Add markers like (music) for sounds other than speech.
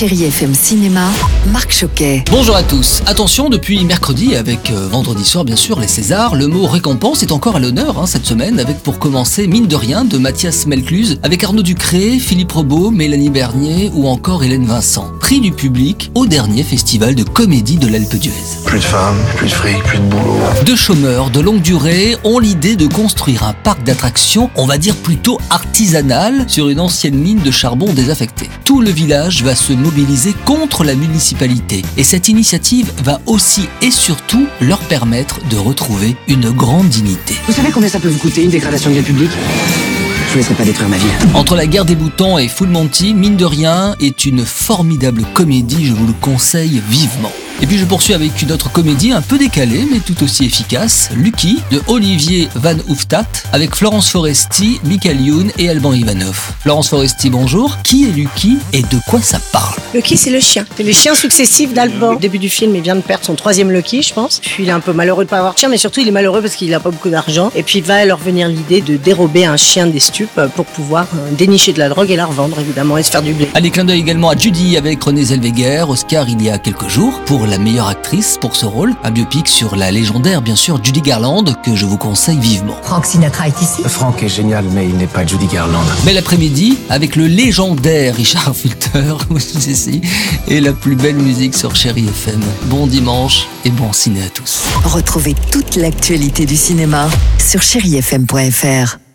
Chérie FM Cinéma, Marc Choquet. Bonjour à tous. Attention, depuis mercredi, avec euh, vendredi soir bien sûr, les Césars, le mot récompense est encore à l'honneur hein, cette semaine, avec pour commencer Mine de rien de Mathias Melcluse, avec Arnaud Ducré, Philippe Robot, Mélanie Bernier ou encore Hélène Vincent. Prix du public au dernier festival de comédie de l'Alpe d'Huez. Plus de femmes, plus de fric, plus de boulot. Deux chômeurs de longue durée ont l'idée de construire un parc d'attractions, on va dire plutôt artisanal, sur une ancienne mine de charbon désaffectée. Tout le village va se mobiliser contre la municipalité et cette initiative va aussi et surtout leur permettre de retrouver une grande dignité. Vous savez combien ça peut vous coûter une dégradation de vie publique? Je laisserai pas détruire ma. Entre la guerre des boutons et Full Monty, mine de rien, est une formidable comédie, je vous le conseille vivement. Et puis je poursuis avec une autre comédie un peu décalée mais tout aussi efficace, Lucky de Olivier Van Hooftat avec Florence Foresti, Michael Youn et Alban Ivanov. Florence Foresti, bonjour. Qui est Lucky et de quoi ça parle Lucky, c'est le chien. C'est les chiens successifs d'Alban. Au début du film, il vient de perdre son troisième Lucky, je pense. Puis il est un peu malheureux de pas avoir de chien, mais surtout il est malheureux parce qu'il a pas beaucoup d'argent. Et puis il va leur venir l'idée de dérober un chien des stupes pour pouvoir euh, dénicher de la drogue et la revendre, évidemment, et se faire du blé. Allez, clin d'œil également à Judy avec René Zellweger, Oscar il y a quelques jours pour la meilleure actrice pour ce rôle. Un biopic sur la légendaire, bien sûr, Judy Garland que je vous conseille vivement. Frank Sinatra est ici Franck est génial, mais il n'est pas Judy Garland. Bel après-midi avec le légendaire Richard Fulter ici (laughs) et la plus belle musique sur Chéri FM. Bon dimanche et bon ciné à tous. Retrouvez toute l'actualité du cinéma sur chérifm.fr.